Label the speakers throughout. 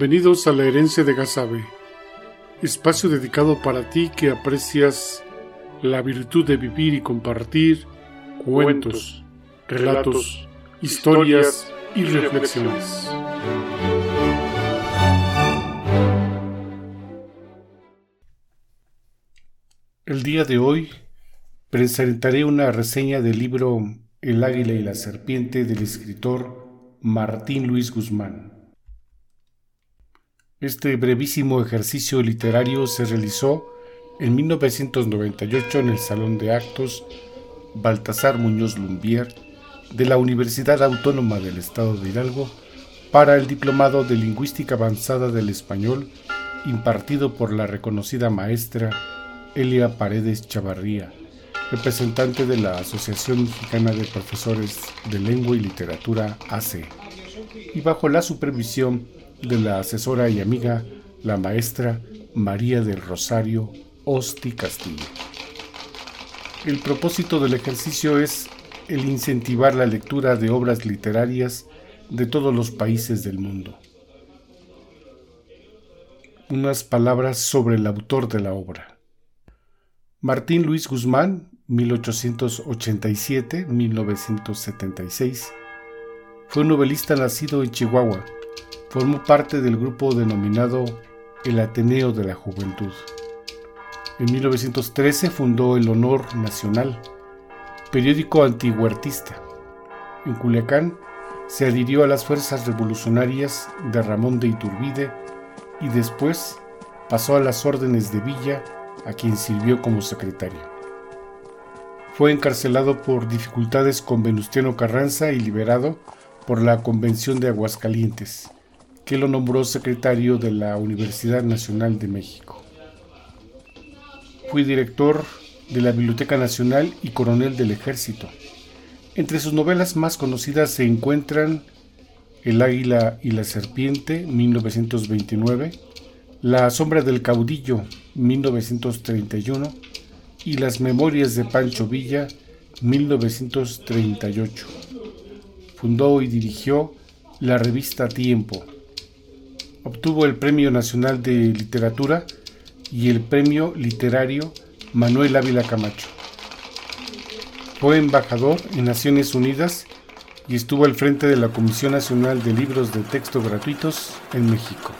Speaker 1: Bienvenidos a la herencia de Gazabe, espacio dedicado para ti que aprecias la virtud de vivir y compartir cuentos, relatos, historias y reflexiones. El día de hoy presentaré una reseña del libro El águila y la serpiente del escritor Martín Luis Guzmán. Este brevísimo ejercicio literario se realizó en 1998 en el Salón de Actos Baltasar Muñoz Lumbier de la Universidad Autónoma del Estado de Hidalgo para el Diplomado de Lingüística Avanzada del Español impartido por la reconocida maestra Elia Paredes Chavarría, representante de la Asociación Mexicana de Profesores de Lengua y Literatura AC, y bajo la supervisión de la asesora y amiga, la maestra María del Rosario Osti Castillo. El propósito del ejercicio es el incentivar la lectura de obras literarias de todos los países del mundo. Unas palabras sobre el autor de la obra. Martín Luis Guzmán, 1887-1976, fue un novelista nacido en Chihuahua formó parte del grupo denominado el Ateneo de la Juventud. En 1913 fundó El Honor Nacional, periódico antihuertista. En Culiacán se adhirió a las fuerzas revolucionarias de Ramón de Iturbide y después pasó a las órdenes de Villa, a quien sirvió como secretario. Fue encarcelado por dificultades con Venustiano Carranza y liberado por la Convención de Aguascalientes que lo nombró secretario de la Universidad Nacional de México. Fue director de la Biblioteca Nacional y coronel del Ejército. Entre sus novelas más conocidas se encuentran El Águila y la Serpiente, 1929, La Sombra del Caudillo, 1931, y Las Memorias de Pancho Villa, 1938. Fundó y dirigió la revista Tiempo, Obtuvo el Premio Nacional de Literatura y el Premio Literario Manuel Ávila Camacho. Fue embajador en Naciones Unidas y estuvo al frente de la Comisión Nacional de Libros de Texto Gratuitos en México.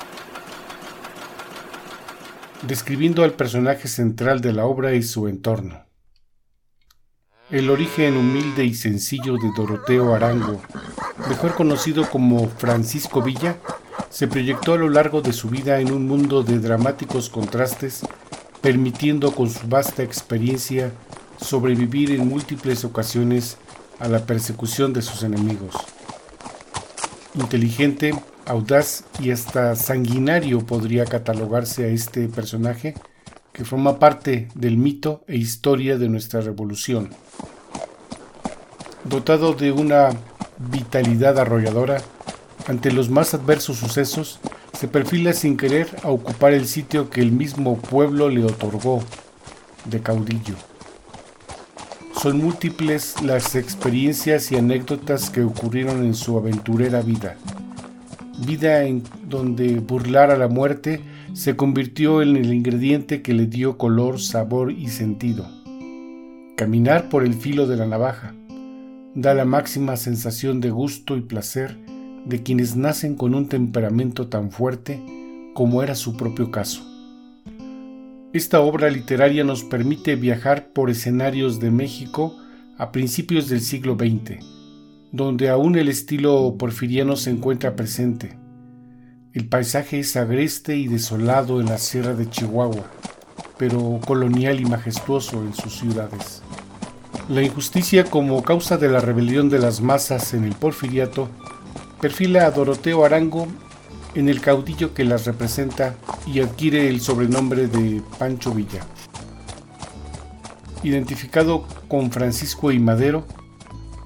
Speaker 1: Describiendo al personaje central de la obra y su entorno. El origen humilde y sencillo de Doroteo Arango, mejor conocido como Francisco Villa, se proyectó a lo largo de su vida en un mundo de dramáticos contrastes, permitiendo con su vasta experiencia sobrevivir en múltiples ocasiones a la persecución de sus enemigos. Inteligente, audaz y hasta sanguinario podría catalogarse a este personaje que forma parte del mito e historia de nuestra revolución. Dotado de una vitalidad arrolladora, ante los más adversos sucesos, se perfila sin querer a ocupar el sitio que el mismo pueblo le otorgó, de caudillo. Son múltiples las experiencias y anécdotas que ocurrieron en su aventurera vida. Vida en donde burlar a la muerte se convirtió en el ingrediente que le dio color, sabor y sentido. Caminar por el filo de la navaja da la máxima sensación de gusto y placer de quienes nacen con un temperamento tan fuerte como era su propio caso. Esta obra literaria nos permite viajar por escenarios de México a principios del siglo XX, donde aún el estilo porfiriano se encuentra presente. El paisaje es agreste y desolado en la sierra de Chihuahua, pero colonial y majestuoso en sus ciudades. La injusticia como causa de la rebelión de las masas en el porfiriato perfila a Doroteo Arango en el caudillo que las representa y adquiere el sobrenombre de Pancho Villa. Identificado con Francisco y Madero,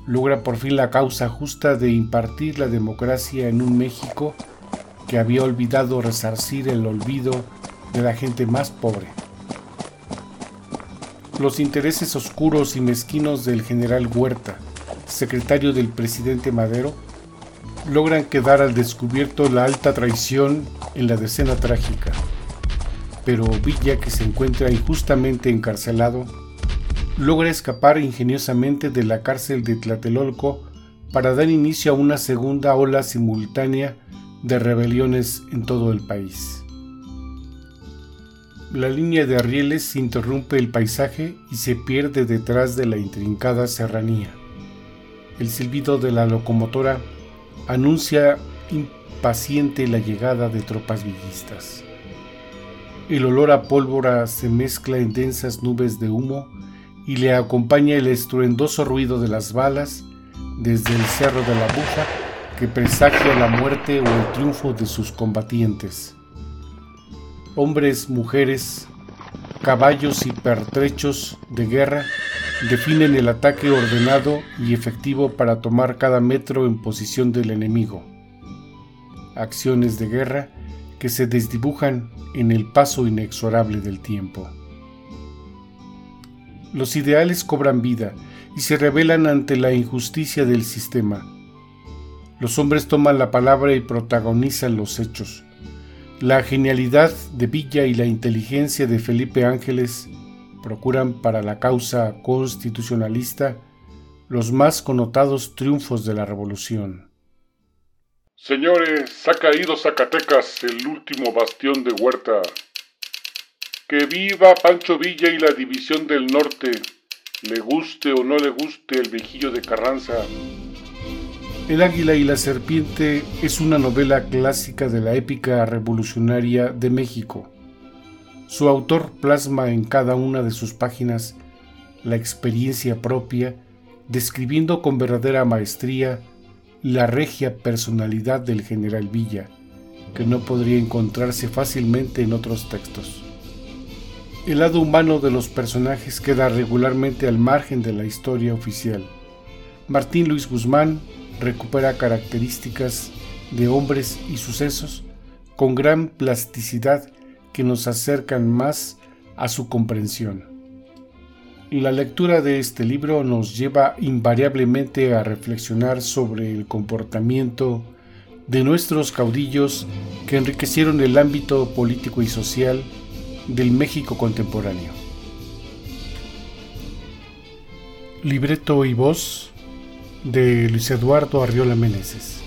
Speaker 1: logra por fin la causa justa de impartir la democracia en un México que había olvidado resarcir el olvido de la gente más pobre. Los intereses oscuros y mezquinos del general Huerta, secretario del presidente Madero, logran quedar al descubierto la alta traición en la decena trágica. Pero Villa, que se encuentra injustamente encarcelado, logra escapar ingeniosamente de la cárcel de Tlatelolco para dar inicio a una segunda ola simultánea de rebeliones en todo el país. La línea de rieles interrumpe el paisaje y se pierde detrás de la intrincada serranía. El silbido de la locomotora anuncia impaciente la llegada de tropas villistas. El olor a pólvora se mezcla en densas nubes de humo y le acompaña el estruendoso ruido de las balas desde el cerro de la Buja que presagia la muerte o el triunfo de sus combatientes. Hombres, mujeres, caballos y pertrechos de guerra definen el ataque ordenado y efectivo para tomar cada metro en posición del enemigo. Acciones de guerra que se desdibujan en el paso inexorable del tiempo. Los ideales cobran vida y se revelan ante la injusticia del sistema. Los hombres toman la palabra y protagonizan los hechos. La genialidad de Villa y la inteligencia de Felipe Ángeles procuran para la causa constitucionalista los más connotados triunfos de la revolución.
Speaker 2: Señores, ha caído Zacatecas, el último bastión de Huerta. Que viva Pancho Villa y la División del Norte, le guste o no le guste el viejillo de Carranza.
Speaker 1: El águila y la serpiente es una novela clásica de la épica revolucionaria de México. Su autor plasma en cada una de sus páginas la experiencia propia, describiendo con verdadera maestría la regia personalidad del general Villa, que no podría encontrarse fácilmente en otros textos. El lado humano de los personajes queda regularmente al margen de la historia oficial. Martín Luis Guzmán recupera características de hombres y sucesos con gran plasticidad que nos acercan más a su comprensión. La lectura de este libro nos lleva invariablemente a reflexionar sobre el comportamiento de nuestros caudillos que enriquecieron el ámbito político y social del México contemporáneo. Libreto y voz de Luis Eduardo Arriola Meneses.